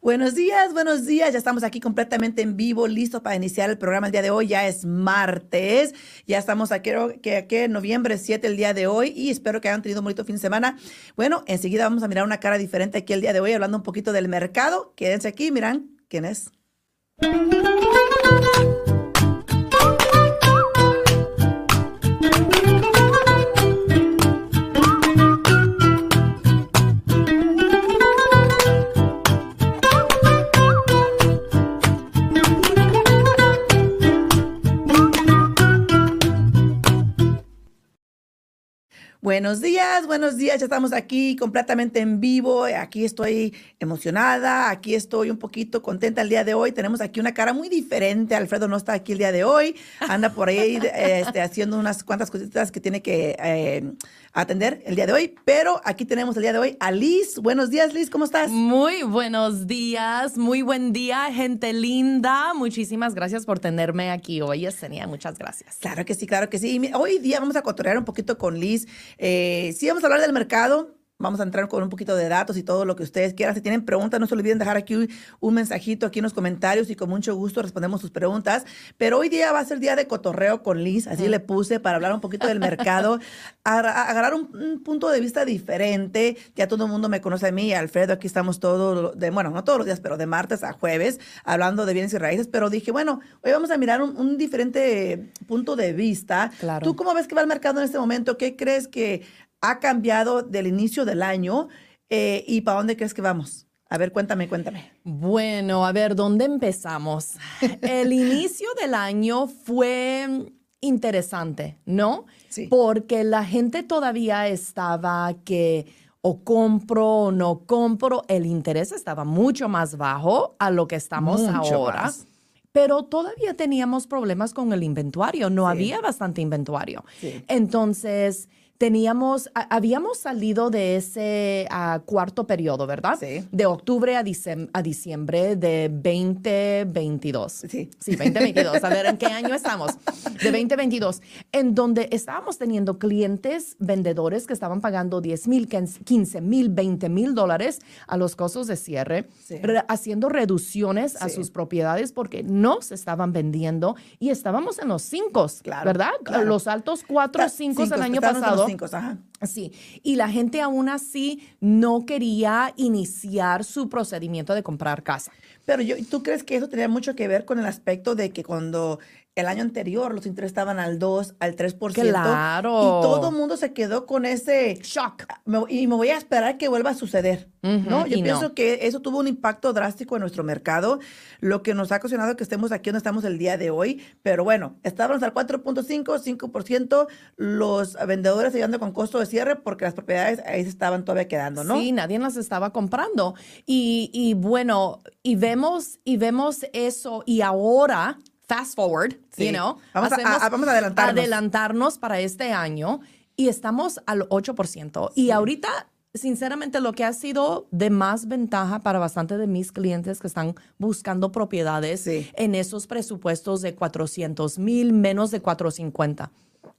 Buenos días, buenos días. Ya estamos aquí completamente en vivo, listos para iniciar el programa el día de hoy. Ya es martes. Ya estamos aquí, que aquí noviembre 7 el día de hoy y espero que hayan tenido un bonito fin de semana. Bueno, enseguida vamos a mirar una cara diferente aquí el día de hoy, hablando un poquito del mercado. Quédense aquí, miran quién es. Buenos días, buenos días. Ya estamos aquí completamente en vivo. Aquí estoy emocionada, aquí estoy un poquito contenta el día de hoy. Tenemos aquí una cara muy diferente. Alfredo no está aquí el día de hoy. Anda por ahí este, haciendo unas cuantas cositas que tiene que eh, atender el día de hoy. Pero aquí tenemos el día de hoy a Liz. Buenos días, Liz. ¿Cómo estás? Muy buenos días. Muy buen día, gente linda. Muchísimas gracias por tenerme aquí hoy, Yesenia. Muchas gracias. Claro que sí, claro que sí. Hoy día vamos a cotorrear un poquito con Liz. Eh, sí, vamos a hablar del mercado. Vamos a entrar con un poquito de datos y todo lo que ustedes quieran. Si tienen preguntas, no se olviden dejar aquí un mensajito aquí en los comentarios y con mucho gusto respondemos sus preguntas. Pero hoy día va a ser día de cotorreo con Liz, así le puse para hablar un poquito del mercado, agarrar un, punto de vista diferente. Ya todo el mundo me conoce a mí, Alfredo, aquí estamos todos, de, bueno, no todos los días, pero de martes a jueves, hablando de bienes y raíces. Pero dije, bueno, hoy vamos a mirar un, diferente punto de vista. Claro. ¿Tú cómo ves que va el mercado en este momento? ¿Qué crees que ha cambiado del inicio del año eh, y para dónde crees que vamos? A ver, cuéntame, cuéntame. Bueno, a ver, ¿dónde empezamos? El inicio del año fue interesante, ¿no? Sí. Porque la gente todavía estaba que o compro o no compro, el interés estaba mucho más bajo a lo que estamos Mucho ahora. más. Pero todavía teníamos problemas con el inventario, no Sí. había bastante inventario. Sí. Entonces, teníamos, a- habíamos salido de ese ah, cuarto periodo, ¿verdad? Sí. De octubre a, dicem- a diciembre de 2022. Sí. Sí, 2022. A ver, ¿en qué año estamos? De 2022, en donde estábamos teniendo clientes vendedores que estaban pagando 10 mil, 15 mil, 20 mil dólares a los costos de cierre, Sí. re- haciendo reducciones a sus propiedades porque no se estaban vendiendo y estábamos en los cinco, Claro, ¿verdad? claro. Los altos cuatro, cinco el año pasado. Cinco, ajá. Sí, y la gente aún así no quería iniciar su procedimiento de comprar casa. Pero yo, ¿tú crees que eso tenía mucho que ver con el aspecto de que cuando el año anterior los intereses estaban al 2, al 3%? Claro. Y todo el mundo se quedó con ese Shock. me- y me voy a esperar que vuelva a suceder, ¿no? Yo pienso no. que eso tuvo un impacto drástico en nuestro mercado, lo que nos ha ocasionado que estemos aquí donde estamos el día de hoy. Pero bueno, estábamos al 4.5, 5%, los vendedores ayudando con costo de cierre porque las propiedades ahí se estaban todavía quedando, ¿no? Sí, nadie las estaba comprando. Y, y bueno, y vemos, y vemos eso, y ahora, fast forward, Sí. you know, Vamos a- hacemos- a- vamos a adelantarnos. adelantarnos para este año y estamos al 8%. Y ahorita, sinceramente, lo que ha sido de más ventaja para bastante de mis clientes que están buscando propiedades Sí. en esos presupuestos de 400 mil, menos de 450,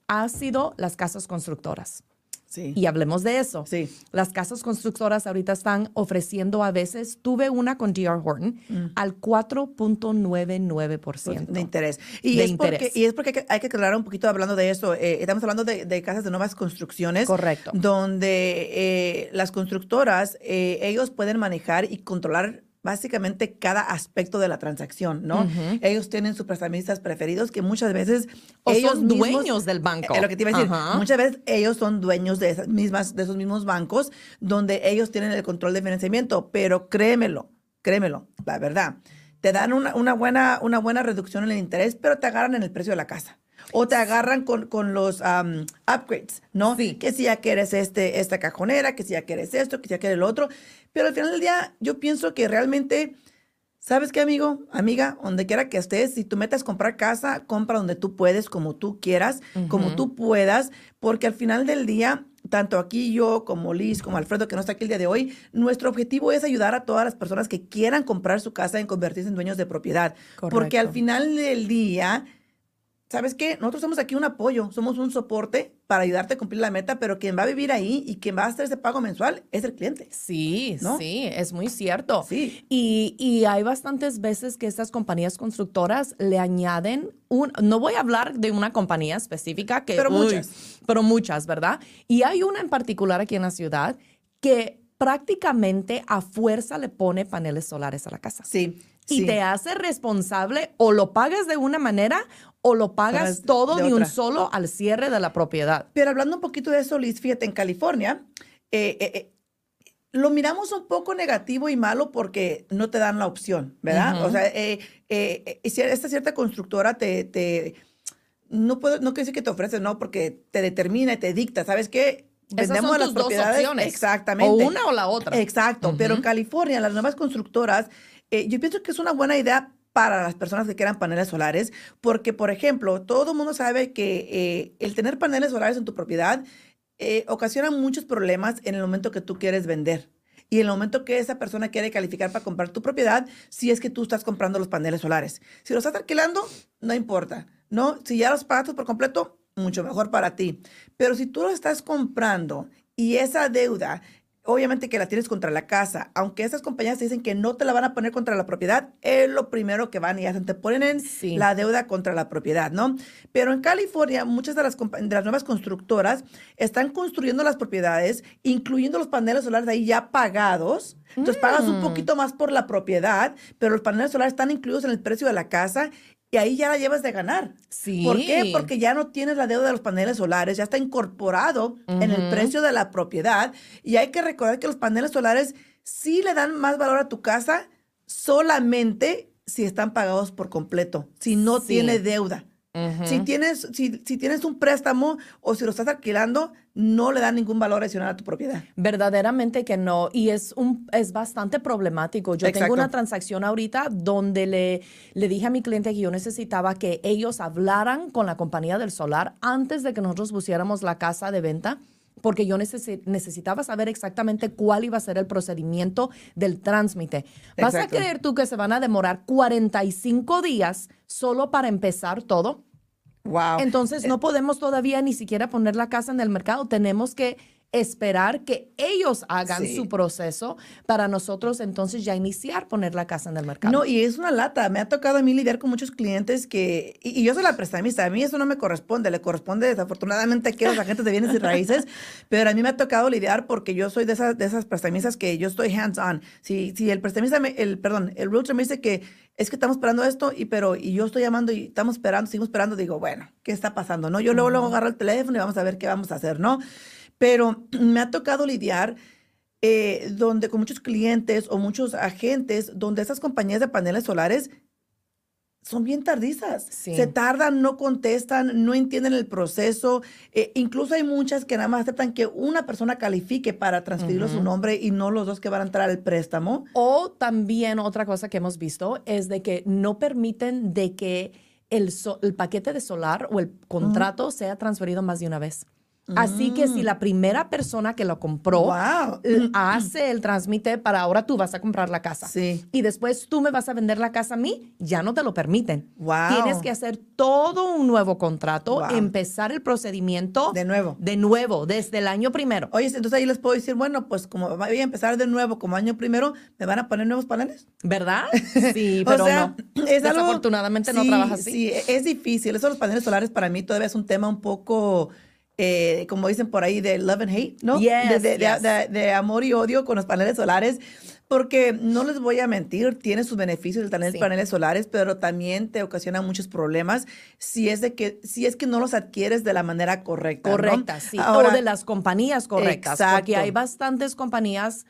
ha sido las casas constructoras. Sí. Y hablemos de eso. Sí. Las casas constructoras ahorita están ofreciendo a veces, tuve una con DR Horton, Mm. al 4.99%. de interés. Y, De es porque, interés. y es porque hay que, hay que aclarar un poquito hablando de eso. Eh, estamos hablando de, de casas de nuevas construcciones. Correcto. Donde eh, las constructoras, eh, ellos pueden manejar y controlar básicamente cada aspecto de la transacción, ¿no? Ellos tienen sus prestamistas preferidos que muchas veces O ellos son mismos- dueños del banco. Es lo que te iba a decir. Muchas veces ellos son dueños de esas mismas, de esos mismos bancos donde ellos tienen el control de financiamiento, pero créemelo, créemelo, la verdad. Te dan una, una buena, una buena reducción en el interés, pero te agarran en el precio de la casa. O te agarran con, con los upgrades, ¿no? Sí. Que si ya quieres este, esta cajonera, que si ya quieres esto, que si ya quieres lo otro. Pero al final del día, yo pienso que realmente ¿Sabes qué, amigo? Amiga, donde quiera que estés, si tú metes comprar casa, compra donde tú puedes, como tú quieras, como tú puedas, porque al final del día, tanto aquí yo, como Liz, como Alfredo, que no está aquí el día de hoy, nuestro objetivo es ayudar a todas las personas que quieran comprar su casa y convertirse en dueños de propiedad. Porque al final del día, ¿sabes qué? Nosotros somos aquí un apoyo, somos un soporte para ayudarte a cumplir la meta, pero quien va a vivir ahí y quien va a hacer ese pago mensual es el cliente. Sí, sí, es muy cierto. Sí. Y, y hay bastantes veces que estas compañías constructoras le añaden un, no voy a hablar de una compañía específica que... Pero muchas. Pero muchas, ¿verdad? Y hay una en particular aquí en la ciudad que prácticamente a fuerza le pone paneles solares a la casa. Sí. Y sí. te hace responsable o lo pagas de una manera o lo pagas todo de de, un solo al cierre de la propiedad. Pero hablando un poquito de eso, Liz, fíjate, en California, eh, eh, eh, lo miramos un poco negativo y malo porque no te dan la opción, ¿verdad? O sea, esta cierta constructora te, te no puedo, no quiere decir que te ofrece, no, porque te determina y te dicta, ¿sabes qué? Esas son las tus dos propiedades. opciones. Exactamente. O una o la otra. Exacto, pero en. California, las nuevas constructoras, eh, yo pienso que es una buena idea para las personas que quieran paneles solares, porque, por ejemplo, todo el mundo sabe que eh, el tener paneles solares en tu propiedad eh, ocasiona muchos problemas en el momento que tú quieres vender. Y en el momento que esa persona quiere calificar para comprar tu propiedad, si es que tú estás comprando los paneles solares. Si los estás alquilando, no importa, ¿no? Si ya los pagaste por completo, mucho mejor para ti. Pero si tú lo estás comprando y esa deuda, obviamente que la tienes contra la casa, aunque esas compañías te dicen que no te la van a poner contra la propiedad, es lo primero que van y hacen, te ponen en Sí. la deuda contra la propiedad, ¿no? Pero en California, muchas de las, de las nuevas constructoras están construyendo las propiedades, incluyendo los paneles solares ahí ya pagados. Entonces pagas un Mm. poquito más por la propiedad, pero los paneles solares están incluidos en el precio de la casa y ahí ya la llevas de ganar. Sí. ¿Por qué? Porque ya no tienes la deuda de los paneles solares, ya está incorporado en el precio de la propiedad. Y hay que recordar que los paneles solares sí le dan más valor a tu casa solamente si están pagados por completo, si no Sí. tiene deuda. Si tienes, si, si tienes un préstamo o si lo estás alquilando, no le da ningún valor adicional a tu propiedad. Verdaderamente que no. Y es, un, es bastante problemático. Yo Exacto. tengo una transacción ahorita donde le, le dije a mi cliente que yo necesitaba que ellos hablaran con la compañía del solar antes de que nosotros pusiéramos la casa de venta. Porque yo necesi- necesitaba saber exactamente cuál iba a ser el procedimiento del tránsmite. ¿Vas Exacto. a creer tú que se van a demorar 45 días solo para empezar todo? Wow. Entonces no podemos todavía ni siquiera poner la casa en el mercado. Tenemos que esperar que ellos hagan Sí. su proceso para nosotros entonces ya iniciar poner la casa en el mercado. No, y es una lata. Me ha tocado a mí lidiar con muchos clientes que, y, y yo soy la prestamista, a mí eso no me corresponde, le corresponde desafortunadamente aquí a los agentes de bienes y raíces, pero a mí me ha tocado lidiar porque yo soy de esas, de esas prestamistas que yo estoy hands on. Si, si el prestamista, me- el, perdón, el realtor me dice que es que estamos esperando esto, y pero, y yo estoy llamando y estamos esperando, seguimos esperando, digo, bueno, ¿qué está pasando? ¿No? Yo luego, luego agarro el teléfono y vamos a ver qué vamos a hacer, ¿no? Pero me ha tocado lidiar eh, donde con muchos clientes o muchos agentes, donde esas compañías de paneles solares son bien tardizas. Sí. Se tardan, no contestan, no entienden el proceso. Eh, incluso hay muchas que nada más aceptan que una persona califique para transferirlo su nombre y no los dos que van a entrar al préstamo. O también otra cosa que hemos visto es de que no permiten de que el, so- el paquete de solar o el contrato sea transferido más de una vez. Así que si la primera persona que lo compró Wow. l- hace el transmite para ahora tú vas a comprar la casa. Sí. Y después tú me vas a vender la casa a mí, ya no te lo permiten. Wow. Tienes que hacer todo un nuevo contrato, Wow. empezar el procedimiento De nuevo. de nuevo, desde el año primero. Oye, entonces ahí les puedo decir, bueno, pues como voy a empezar de nuevo como año primero, ¿me van a poner nuevos paneles? ¿Verdad? Sí, O pero sea, no. es algo- Desafortunadamente no sí, trabaja así. Sí, es difícil. Eso de los paneles solares para mí todavía es un tema un poco, eh, como dicen por ahí, de love and hate, ¿no? Yes, de, de- yes. de- de amor y odio con los paneles solares. Porque no les voy a mentir, tiene sus beneficios el tener Sí. paneles solares, pero también te ocasiona muchos problemas si es de que si es que no los adquieres de la manera correcta. ¿no? Correcta, sí. Ahora, o de las compañías correctas. Porque Exacto. hay bastantes compañías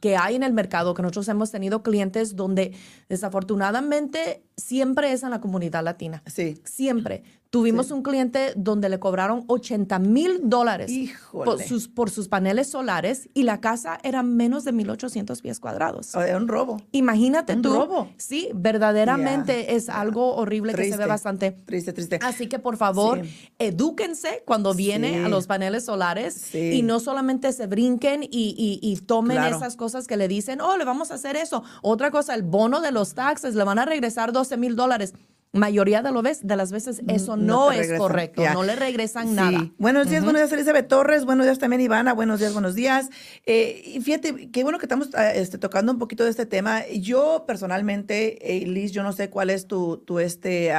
que hay en el mercado que nosotros hemos tenido clientes donde desafortunadamente siempre es en la comunidad latina. Sí. Siempre. Tuvimos un cliente donde le cobraron 80 mil dólares por sus, por sus paneles solares y la casa era menos de 1.800 pies cuadrados. Sea, un robo. Imagínate Un tú. robo. Sí, verdaderamente es algo horrible que se ve bastante. Triste, triste. Así que por favor, Sí. edúquense cuando viene Sí. a los paneles solares y no solamente se brinquen y, y- y tomen Claro. esas cosas que le dicen, oh, le vamos a hacer eso. Otra cosa, el bono de los taxes, le van a regresar 12 mil dólares. mayoría de, lo ves, de las veces eso Mm, no, te es regresan, correcto, ya. no le regresan Sí. nada. Buenos días, buenos días, Elizabeth Torres. Buenos días también, Ivana. Buenos días, buenos días. Eh, y fíjate, qué bueno que estamos ah, este, tocando un poquito de este tema. Yo personalmente, eh, Liz, yo no sé cuál es tu, tu este,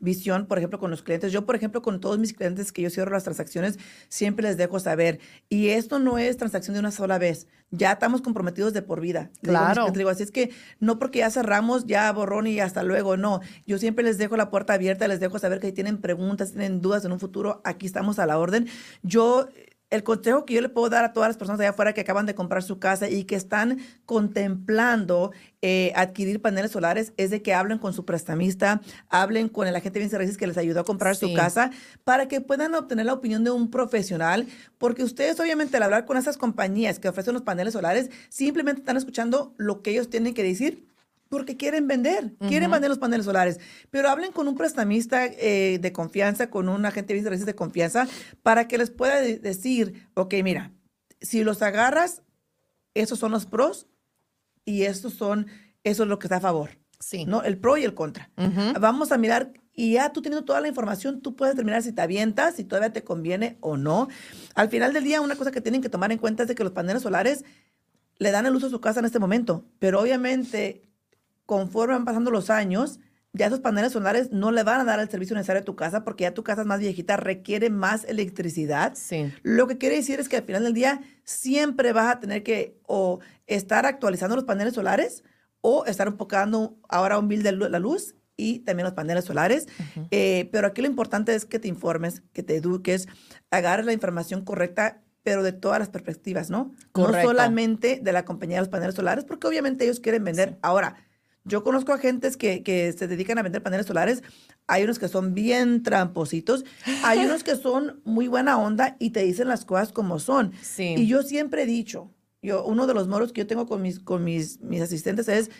visión, por ejemplo, con los clientes. Yo, por ejemplo, con todos mis clientes que yo cierro las transacciones, siempre les dejo saber. Y esto no es transacción de una sola vez. Ya estamos comprometidos de por vida. Digo Claro. clientes, digo, así es que no porque ya cerramos, ya borrón y hasta luego, no. Yo siempre les dejo la puerta abierta, les dejo saber que si tienen preguntas, tienen dudas en un futuro, aquí estamos a la orden. Yo, el consejo que yo le puedo dar a todas las personas allá afuera que acaban de comprar su casa y que están contemplando eh, adquirir paneles solares es de que hablen con su prestamista, hablen con el agente de bienes que les ayudó a comprar su casa para que puedan obtener la opinión de un profesional, porque ustedes obviamente al hablar con esas compañías que ofrecen los paneles solares, simplemente están escuchando lo que ellos tienen que decir porque quieren vender, quieren vender los paneles solares, pero hablen con un prestamista eh, de confianza, con un agente de confianza, para que les pueda de- decir, ok, mira, si los agarras, esos son los pros y estos son, eso es lo que está a favor. Sí. ¿no? El pro y el contra. Vamos a mirar y ya tú teniendo toda la información, tú puedes determinar si te avientas, si todavía te conviene o no. Al final del día, una cosa que tienen que tomar en cuenta es de que los paneles solares le dan el uso a su casa en este momento, pero obviamente conforme van pasando los años, ya esos paneles solares no le van a dar el servicio necesario a tu casa porque ya tu casa es más viejita, requiere más electricidad. Sí. Lo que quiere decir es que al final del día siempre vas a tener que o estar actualizando los paneles solares o estar enfocando ahora un bill de la luz y también los paneles solares. Eh, pero aquí lo importante es que te informes, que te eduques, agarres la información correcta, pero de todas las perspectivas, ¿no? Correcto. No solamente de la compañía de los paneles solares, porque obviamente ellos quieren vender. Ahora, yo conozco agentes que, que se dedican a vender paneles solares. Hay unos que son bien trampositos. Hay unos que son muy buena onda y te dicen las cosas como son. Sí. Y yo siempre he dicho, yo, uno de los moros que yo tengo con mis, con mis, mis asistentes es,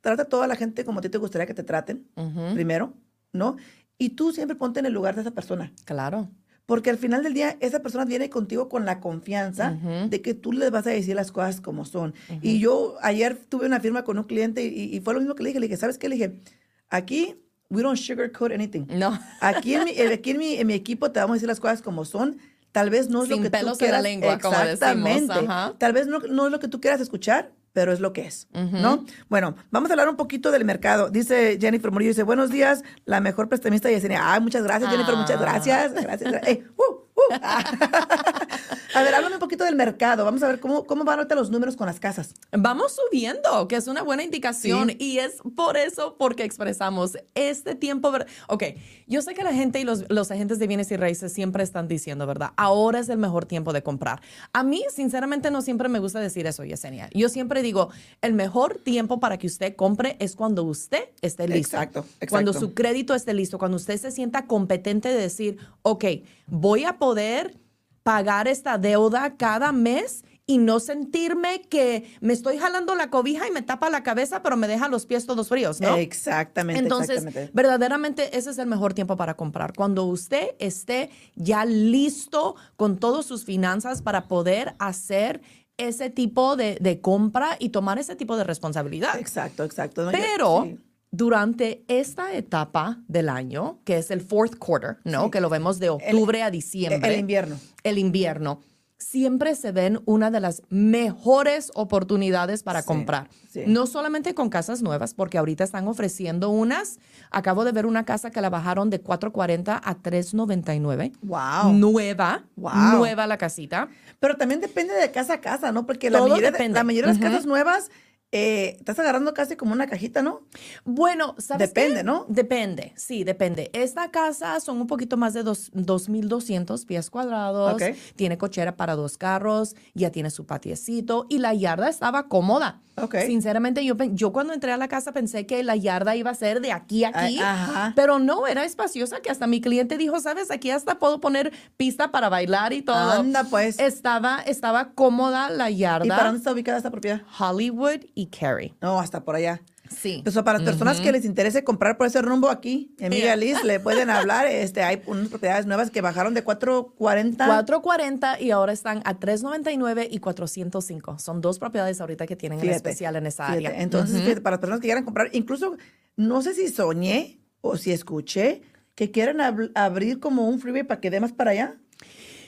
trata a toda la gente como a ti te gustaría que te traten, primero, ¿no? Y tú siempre ponte en el lugar de esa persona. Claro. Porque al final del día, esa persona viene contigo con la confianza Ujú. de que tú le vas a decir las cosas como son. Y yo ayer tuve una firma con un cliente y, y fue lo mismo que le dije. Le dije, ¿sabes qué? Le dije, aquí, we don't sugarcoat anything. No. Aquí, en mi, eh, aquí en, mi, en mi equipo te vamos a decir las cosas como son. Tal vez no es Sin lo que pelos tú en la quieras. lengua, como decimos, Exactamente. Tal vez no, no es lo que tú quieras escuchar, pero es lo que es. ¿no? Bueno, vamos a hablar un poquito del mercado. Dice Jennifer Murillo, dice, buenos días, la mejor prestamista Yesenia. Ay, muchas gracias, Jennifer, muchas Ah. gracias. Gracias. gra- eh, uh. a ver, háblame un poquito del mercado. Vamos a ver cómo, cómo van ahorita los números con las casas. Vamos subiendo, que es una buena indicación. Sí. Y es por eso porque expresamos este tiempo. Ok, yo sé que la gente y los, los agentes de bienes y raíces siempre están diciendo, ¿verdad? Ahora es el mejor tiempo de comprar. A mí, sinceramente, no siempre me gusta decir eso, Yesenia. Yo siempre digo, el mejor tiempo para que usted compre es cuando usted esté listo. Exacto, exacto. Cuando su crédito esté listo, cuando usted se sienta competente de decir, ok, voy a poder pagar esta deuda cada mes y no sentirme que me estoy jalando la cobija y me tapa la cabeza, pero me deja los pies todos fríos, ¿no? Exactamente, Entonces, exactamente. verdaderamente ese es el mejor tiempo para comprar. Cuando usted esté ya listo con todas sus finanzas para poder hacer ese tipo de, de compra y tomar ese tipo de responsabilidad. Exacto, exacto. No, yo- Pero sí. Durante esta etapa del año, que es el fourth quarter, ¿no? Sí. Que lo vemos de octubre a diciembre. El invierno. El invierno. Siempre se ven una de las mejores oportunidades para Sí, comprar. sí. No solamente con casas nuevas, porque ahorita están ofreciendo unas. Acabo de ver una casa que la bajaron de 4.40 a 3.99. Wow. Nueva, Wow. nueva la casita. Pero también depende de casa a casa, ¿no? Porque la Todo mayoría, depende. la mayoría de las Ujú. casas nuevas eh, estás agarrando casi como una cajita, ¿no? Bueno, ¿sabes Depende, qué? ¿no? Depende, sí, depende. Esta casa son un poquito más de dos- 2.200 pies cuadrados. Ok. Tiene cochera para dos carros, ya tiene su patiecito y la yarda estaba cómoda. Ok. Sinceramente, yo, yo cuando entré a la casa pensé que la yarda iba a ser de aquí a aquí, Ay, ajá. pero no, era espaciosa que hasta mi cliente dijo, ¿sabes? Aquí hasta puedo poner pista para bailar y todo. Anda, pues. Estaba, estaba cómoda la yarda. ¿Y para dónde está ubicada esta propiedad? Hollywood y Cary. No, hasta por allá. Sí. Pues para las personas que les interese comprar por ese rumbo aquí, en Liz, le pueden hablar. Este, hay unas propiedades nuevas que bajaron de 440. 440 y ahora están a 399 y 405. Son dos propiedades ahorita que tienen en Fíjate, especial en esa fíjate. área. Entonces, fíjate, para las personas que quieran comprar, incluso, no sé si soñé o si escuché que quieren ab- abrir como un freeway para que dé más para allá.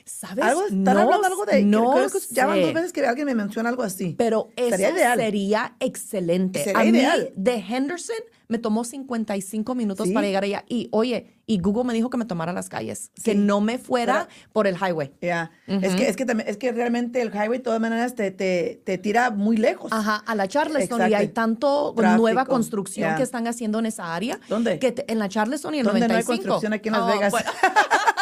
¿Sabes? Algo, están no, hablando algo de. no creo que ya van dos veces que alguien me menciona algo así. Pero eso Sería ideal. sería excelente. Sería a mí, ideal. de Henderson, me tomó 55 minutos Sí. para llegar allá. Y oye, y Google me dijo que me tomara las calles, que Sí. no me fuera por el highway. Ya. es, que, es, que también, es que realmente el highway de todas maneras te, te, te tira muy lejos. Ajá, a la Charleston y Exacto. hay tanto Tráfico, nueva construcción ya. que están haciendo en esa área. ¿Dónde? Que te- en la Charleston y el ¿Dónde no hay 95. construcción aquí en Las Oh, Vegas? bueno,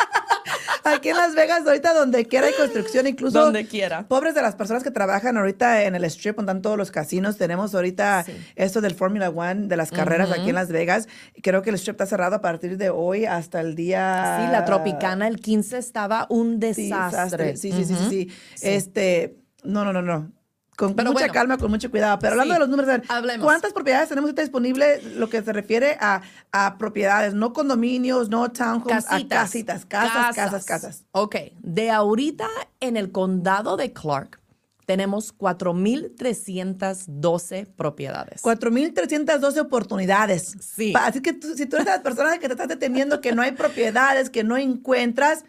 Aquí en Las Vegas, ahorita donde quiera hay construcción, incluso. Donde quiera. Pobres de las personas que trabajan ahorita en el strip, donde están todos los casinos. Tenemos ahorita Sí. esto del Formula One, de las carreras aquí en Las Vegas. Creo que el strip está cerrado a partir de hoy hasta el día. sí, la Tropicana, el 15 estaba un Sí, desastre. Sí, sí, sí, sí, sí. Este, no, no, no, no. Con Pero mucha bueno. calma, con mucho cuidado. Pero hablando Sí, de los números, hablemos. ¿cuántas propiedades tenemos disponibles? Lo que se refiere a, a propiedades, no condominios, no townhomes, a Casitas. casitas, casas, casas, casas. Ok, de ahorita en el condado de Clark tenemos 4.312 propiedades. 4.312 oportunidades. Sí. Así que tú- si tú eres de las personas que te estás deteniendo, que no hay propiedades, que no encuentras,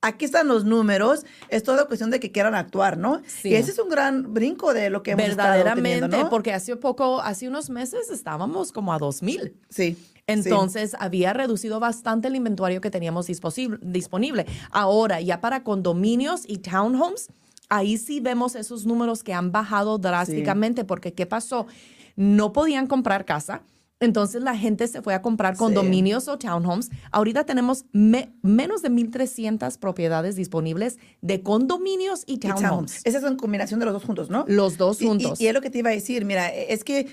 aquí están los números. Es toda cuestión de que quieran actuar, ¿no? Sí. Y ese es un gran brinco de lo que hemos estado Verdaderamente, teniendo, ¿no? porque hace poco, hace unos meses estábamos como a 2.000. Sí. Entonces, había reducido bastante el inventario que teníamos disponible. Ahora, ya para condominios y townhomes, ahí sí vemos esos números que han bajado drásticamente, porque ¿qué pasó? No podían comprar casa. Entonces la gente se fue a comprar condominios o townhomes. Ahorita tenemos me- menos de 1.300 propiedades disponibles de condominios y townhomes. Esa es una combinación de los dos juntos, ¿no? Los dos Y- y- juntos. Y, es lo que te iba a decir, mira, es que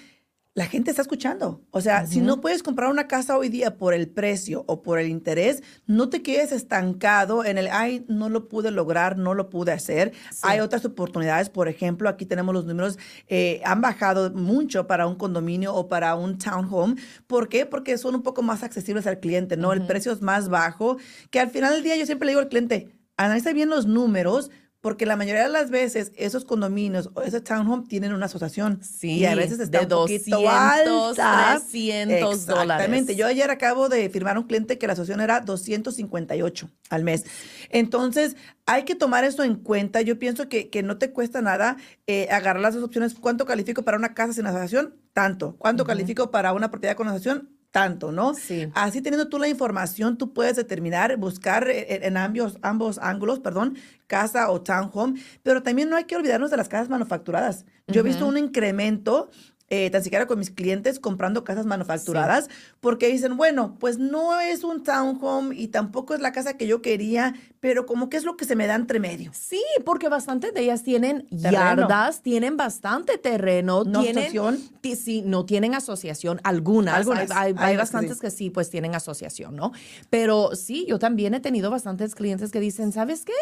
la gente está escuchando. O sea, si no puedes comprar una casa hoy día por el precio o por el interés, no te quedes estancado en el, ay, no lo pude lograr, no lo pude hacer. Hay otras oportunidades, por ejemplo, aquí tenemos los números, eh, han bajado mucho para un condominio o para un townhome. ¿Por qué? Porque son un poco más accesibles al cliente, ¿no? El precio es más bajo, que al final del día yo siempre le digo al cliente, analiza bien los números, porque la mayoría de las veces esos condominios o ese townhome tienen una asociación. Sí, y a veces está de un poquito 200, alta. 300 Exactamente. dólares. Yo ayer acabo de firmar un cliente que la asociación era 258 al mes. Entonces, hay que tomar eso en cuenta. Yo pienso que, que no te cuesta nada eh, agarrar las dos opciones. ¿Cuánto califico para una casa sin asociación? Tanto. ¿Cuánto califico para una propiedad con asociación? Tanto, ¿no? Sí. Así teniendo tú la información, tú puedes determinar, buscar en, en ambos, ambos ángulos, perdón, casa o townhome, pero también no hay que olvidarnos de las casas manufacturadas. Yo he visto un incremento eh, tan siquiera con mis clientes comprando casas manufacturadas, porque dicen, bueno, pues no es un townhome y tampoco es la casa que yo quería, pero como que es lo que se me da entre medio. Sí, porque bastantes de ellas tienen Terreno. yardas, tienen bastante terreno, No tienen asociación. sí, no tienen asociación algunas. Algunas. Hay, hay- Hay hay unas que bastantes sí. que sí, pues tienen asociación, ¿no? Pero sí, yo también he tenido bastantes clientes que dicen, ¿sabes qué?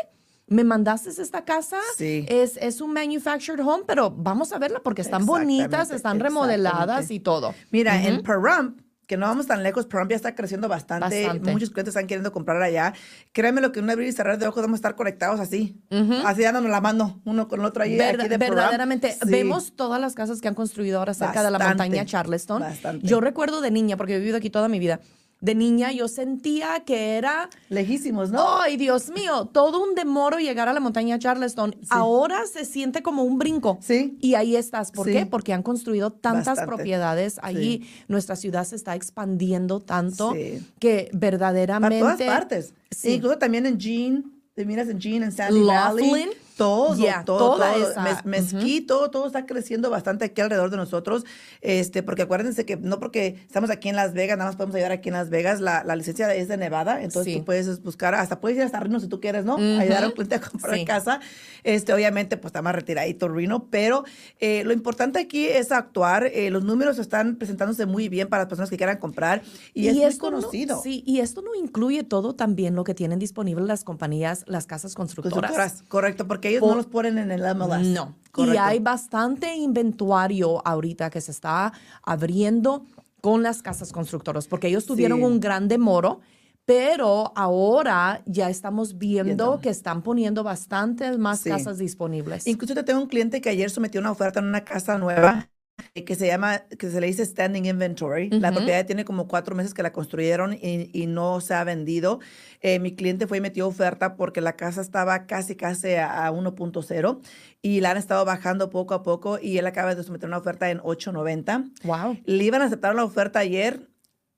Me mandaste esta casa, Sí. es, es un manufactured home, pero vamos a verla porque están bonitas, están remodeladas y todo. Mira, en Pahrump, que no vamos tan lejos, Pahrump ya está creciendo bastante. Bastante. Muchos clientes están queriendo comprar allá. Créeme lo que un abrir y cerrar de ojos vamos a estar conectados así. Así dándonos la mano uno con el otro ahí. Verda- aquí de verdaderamente, Sí. vemos todas las casas que han construido ahora cerca de la montaña Charleston. bastante. Yo recuerdo de niña, porque he vivido aquí toda mi vida, de niña yo sentía que era, Lejísimos, ¿no? ay Dios mío, todo un demoro llegar a la montaña Charleston. Ahora se siente como un brinco. Sí. Y ahí estás. ¿Por Sí. qué? Porque han construido tantas Bastante. propiedades. Allí nuestra ciudad se está expandiendo tanto que Para verdaderamente... todas partes. Sí. Incluso también en Jean, te miras en Jean, en Sandy Laughlin. Valley. Todo, Yeah, todo, toda todo. esa, Mez- Mezquito, todo está creciendo bastante aquí alrededor de nosotros. Este, porque acuérdense que no porque estamos aquí en Las Vegas, nada más podemos ayudar aquí en Las Vegas. La, la licencia es de Nevada, entonces Sí. tú puedes buscar, hasta puedes ir hasta Reno si tú quieres, ¿no? Ayudar a un cliente a comprar Sí. casa. Este, obviamente, pues está más retiradito Reno, pero eh, lo importante aquí es actuar. Eh, los números están presentándose muy bien para las personas que quieran comprar y, es muy no- conocido. sí, y esto no incluye todo también lo que tienen disponible las compañías, las casas constructoras. Constructoras, correcto, porque ellos Por- no los ponen en el MLS. No. Y hay bastante inventario ahorita que se está abriendo con las casas constructoras, porque ellos tuvieron Sí. un gran demoro, pero ahora ya estamos viendo que están poniendo bastantes más Sí. casas disponibles. Incluso te tengo un cliente que ayer sometió una oferta en una casa nueva que se llama, que se le dice standing inventory. La propiedad tiene como cuatro meses que la construyeron y, y no se ha vendido. Eh, mi cliente fue y metió oferta porque la casa estaba casi, casi a, a 1.0 y la han estado bajando poco a poco y él acaba de someter una oferta en 8.90. Wow. Le iban a aceptar la oferta ayer.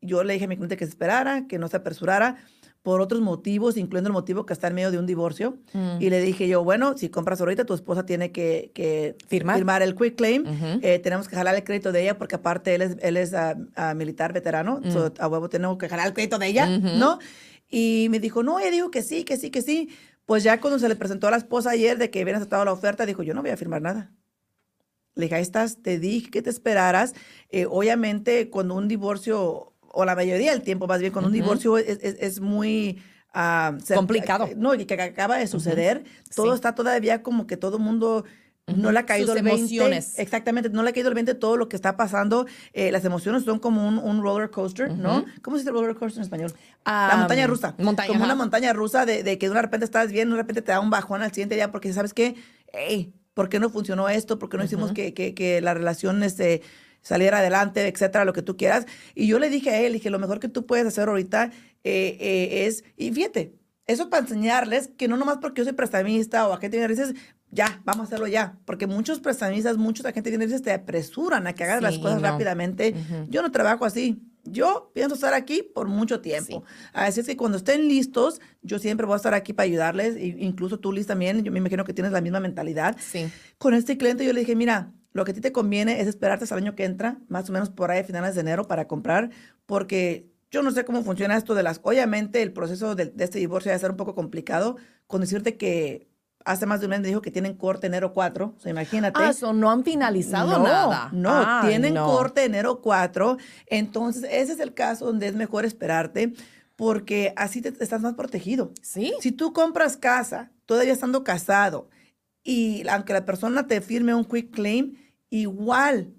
Yo le dije a mi cliente que se esperara, que no se apresurara por otros motivos, incluyendo el motivo que está en medio de un divorcio. Mm. Y le dije yo, bueno, si compras ahorita, tu esposa tiene que, que Firmar. el quick claim. Ujú. Eh, tenemos que jalar el crédito de ella porque aparte él es, él es ah, ah, militar veterano. Mm. so, a huevo tenemos que jalar el crédito de ella, ¿no? Y me dijo, no, ella dijo que sí, que sí, que sí. Pues ya cuando se le presentó a la esposa ayer de que habían aceptado la oferta, dijo, yo no voy a firmar nada. Le dije, ahí estás, te dije que te esperaras. Eh, obviamente, cuando un divorcio, o la mayoría del tiempo más bien, cuando un divorcio es, es- es muy... ah, Complicado. No, y que acaba de suceder, todo Sí. está todavía como que todo el mundo no le ha caído Sus el 20. emociones. Exactamente, no le ha caído el 20 todo lo que está pasando. Eh, las emociones son como un, un roller coaster, ¿no? ¿Cómo se dice roller coaster en español? la Ah, montaña rusa. montaña, como una montaña rusa de, de que de repente estás bien, de repente te da un bajón al siguiente día porque sabes que, hey, ¿por qué no funcionó esto? ¿Por qué no hicimos que, que, que la relación este, saliera adelante, etcétera, lo que tú quieras? Y yo le dije a él, dije, lo mejor que tú puedes hacer ahorita eh, eh, es, y fíjate, eso para enseñarles que no nomás porque yo soy prestamista o agente de bienes ya, vamos a hacerlo ya. Porque muchos prestamistas, muchos agentes de bienes te apresuran a que hagas las Sí, cosas no. rápidamente. Yo no trabajo así. Yo pienso estar aquí por mucho tiempo. Así es que cuando estén listos, yo siempre voy a estar aquí para ayudarles. e- incluso tú, Liz, también. Yo me imagino que tienes la misma mentalidad. Sí. Con este cliente yo le dije, mira, lo que a ti te conviene es esperarte hasta el año que entra, más o menos por ahí a finales de enero para comprar, porque yo no sé cómo funciona esto de las... Obviamente el proceso de, de este divorcio va a ser un poco complicado, con decirte que hace más de un mes me dijo que tienen corte enero 4, o sea, imagínate. Ah, eso no han finalizado no, nada. No, Ay, tienen no. corte enero 4. Entonces, ese es el caso donde es mejor esperarte porque así te, estás más protegido. Sí. Si tú compras casa, todavía estando casado, y aunque la persona te firme un quick claim, igual.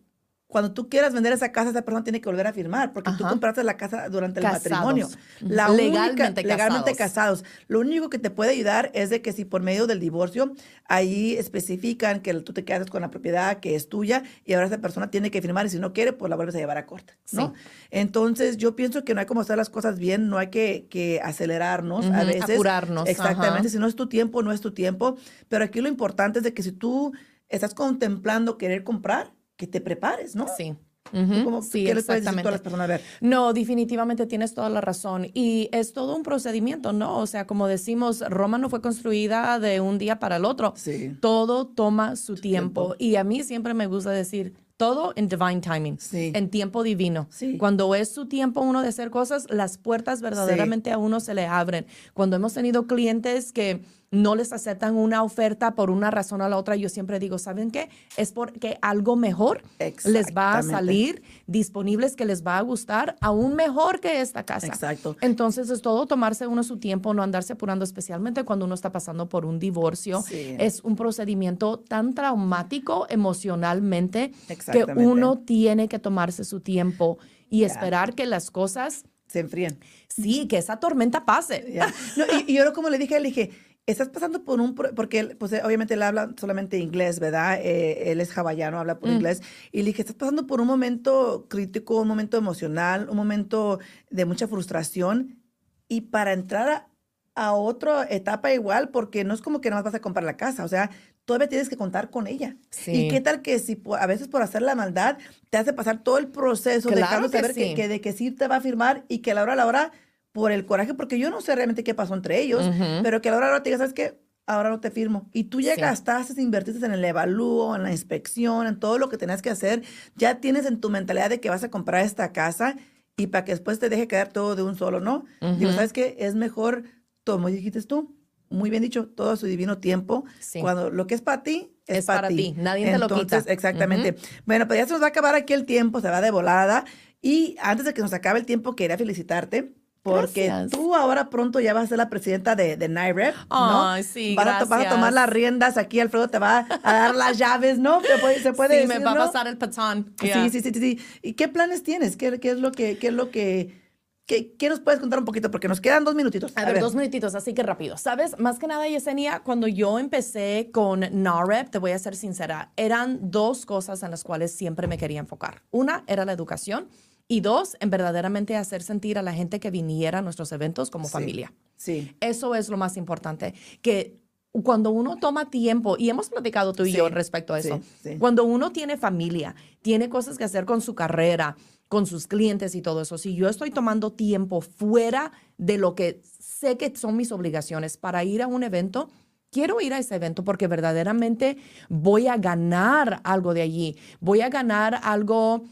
Cuando tú quieras vender esa casa, esa persona tiene que volver a firmar, porque tú Ajá. compraste la casa durante el Casados. matrimonio. La Legalmente única, legalmente casados. casados. Lo único que te puede ayudar es de que si por medio del divorcio, ahí especifican que tú te quedas con la propiedad que es tuya y ahora esa persona tiene que firmar y si no quiere, pues la vuelves a llevar a corte, ¿no? Sí. Entonces, yo pienso que no hay como hacer las cosas bien, no hay que, que acelerarnos a Ujú, veces. apurarnos, Exactamente, ajá. si no es tu tiempo, no es tu tiempo. Pero aquí lo importante es de que si tú estás contemplando querer comprar, que te prepares, ¿no? Sí. ¿Tú Ujú, cómo- sí, ¿Qué les puedes decir a las personas? A ver. No, definitivamente tienes toda la razón. Y es todo un procedimiento, ¿no? O sea, como decimos, Roma no fue construida de un día para el otro. Sí. Todo toma su tiempo. tiempo. Y a mí siempre me gusta decir, todo en divine timing, Sí. en tiempo divino. Sí. Cuando es su tiempo uno de hacer cosas, las puertas verdaderamente a uno se le abren. Cuando hemos tenido clientes que no les aceptan una oferta por una razón o la otra, yo siempre digo, ¿saben qué? Es porque algo mejor les va a salir disponibles que les va a gustar, aún mejor que esta casa. Exacto. Entonces es todo tomarse uno su tiempo, no andarse apurando, especialmente cuando uno está pasando por un divorcio. Sí. Es un procedimiento tan traumático emocionalmente que uno tiene que tomarse su tiempo y esperar que las cosas, Se enfríen. sí, que esa tormenta pase. No, y, y yo como le dije, le dije, estás pasando por un, porque él, pues obviamente él habla solamente inglés, ¿verdad? Eh, él es hawaiano, habla Mm. por inglés. Y le dije, estás pasando por un momento crítico, un momento emocional, un momento de mucha frustración. Y para entrar a, a otra etapa igual, porque no es como que nada más vas a comprar la casa, o sea, todavía tienes que contar con ella. Sí. ¿Y qué tal que si a veces por hacer la maldad te hace pasar todo el proceso, Claro dejando que saber que de que sí te va a firmar y que a la hora a la hora por el coraje, porque yo no sé realmente qué pasó entre ellos, pero que a la hora a la hora te diga, ¿sabes qué? Ahora no te firmo. Y tú ya Sí. gastaste, invertiste en el evalúo, en la inspección, en todo lo que tenías que hacer. Ya tienes en tu mentalidad de que vas a comprar esta casa y para que después te deje quedar todo de un solo, ¿no? Digo, ¿sabes qué? Es mejor, como dijiste tú, muy bien dicho, todo a su divino tiempo. Sí. Cuando lo que es para ti, es, Es para ti. Nadie te lo Entonces, quita. Exactamente. Bueno, pues ya se nos va a acabar aquí el tiempo, se va de volada. Y antes de que nos acabe el tiempo, quería felicitarte. Porque Gracias. tú ahora pronto ya vas a ser la presidenta de, de NIREP, ¿no? Ay, sí, vas, a, vas a tomar las riendas, aquí Alfredo te va a dar las llaves, ¿no? Se puede, se puede sí, me va a pasar el patón. Sí, sí, sí, sí, sí. ¿Y qué planes tienes? ¿Qué, qué es lo que, qué es lo que ¿Qué, ¿Qué, nos puedes contar un poquito? Porque nos quedan dos minutitos. A, ver, dos minutitos, así que rápido. Sabes, más que nada, Yesenia, cuando yo empecé con NAREP, te voy a ser sincera, eran dos cosas en las cuales siempre me quería enfocar. Una era la educación y dos, en verdaderamente hacer sentir a la gente que viniera a nuestros eventos como familia. Sí. Eso es lo más importante, que cuando uno toma tiempo, y hemos platicado tú y Sí, yo respecto a eso, sí, sí. cuando uno tiene familia, tiene cosas que hacer con su carrera, con sus clientes y todo eso, si yo estoy tomando tiempo fuera de lo que sé que son mis obligaciones para ir a un evento, quiero ir a ese evento porque verdaderamente voy a ganar algo de allí, voy a ganar algo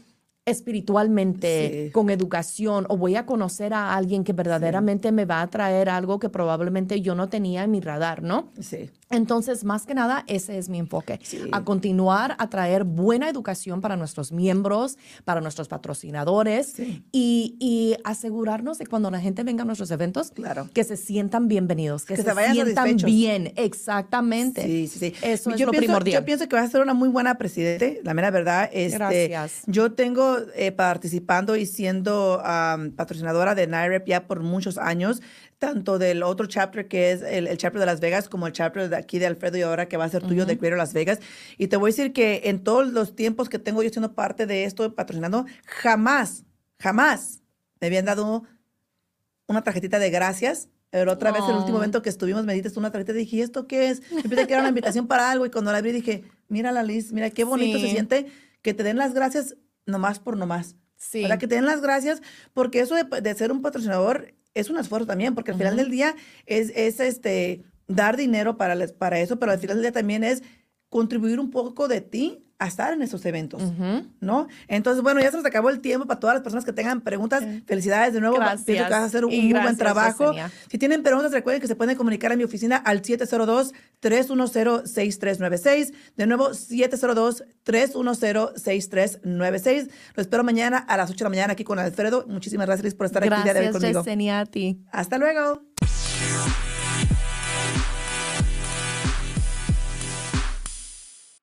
espiritualmente, Sí. con educación, o voy a conocer a alguien que verdaderamente me va a traer algo que probablemente yo no tenía en mi radar, ¿no? Sí. Entonces, más que nada, ese es mi enfoque, Sí. a continuar a traer buena educación para nuestros miembros, para nuestros patrocinadores Sí. y, y asegurarnos de cuando la gente venga a nuestros eventos, Claro. que se sientan bienvenidos, que, Que se, se vayan sientan satisfechos. bien, exactamente. Sí, sí, sí. Eso es yo lo pienso, primordial. Yo pienso que vas a ser una muy buena presidente, la mera verdad. Este, Gracias. Yo tengo eh, participando y siendo patrocinadora de NIREP ya por muchos años, tanto del otro chapter que es el, el chapter de Las Vegas como el chapter de aquí de Alfredo y ahora que va a ser tuyo de Greater Las Vegas. Y te voy a decir que en todos los tiempos que tengo yo siendo parte de esto, patrocinando, jamás, jamás me habían dado una tarjetita de gracias. Pero otra vez, el último Oh. evento que estuvimos, me diste una tarjeta y dije, ¿y esto qué es? Yo pensé que era una invitación para algo y cuando la abrí dije, mira la Liz, mira qué bonito se Sí. siente que te den las gracias nomás por nomás. Sí. ¿Verdad? Que te den las gracias porque eso de, de ser un patrocinador es un esfuerzo también, porque al final del día es, es este, dar dinero para, les- para eso, pero al final del día también es contribuir un poco de ti a estar en esos eventos. ¿no? Entonces, bueno, ya se nos acabó el tiempo para todas las personas que tengan preguntas. Felicidades de nuevo. Gracias. Pienso que vas a hacer un Y muy buen gracias, trabajo. Yesenia. Si tienen preguntas, recuerden que se pueden comunicar a mi oficina al 702-310-6396. De nuevo, 702-310-6396. Lo espero mañana a las 8 de la mañana aquí con Alfredo. Muchísimas gracias por estar aquí el día de hoy Gracias, conmigo. Yesenia, a ti. Hasta luego.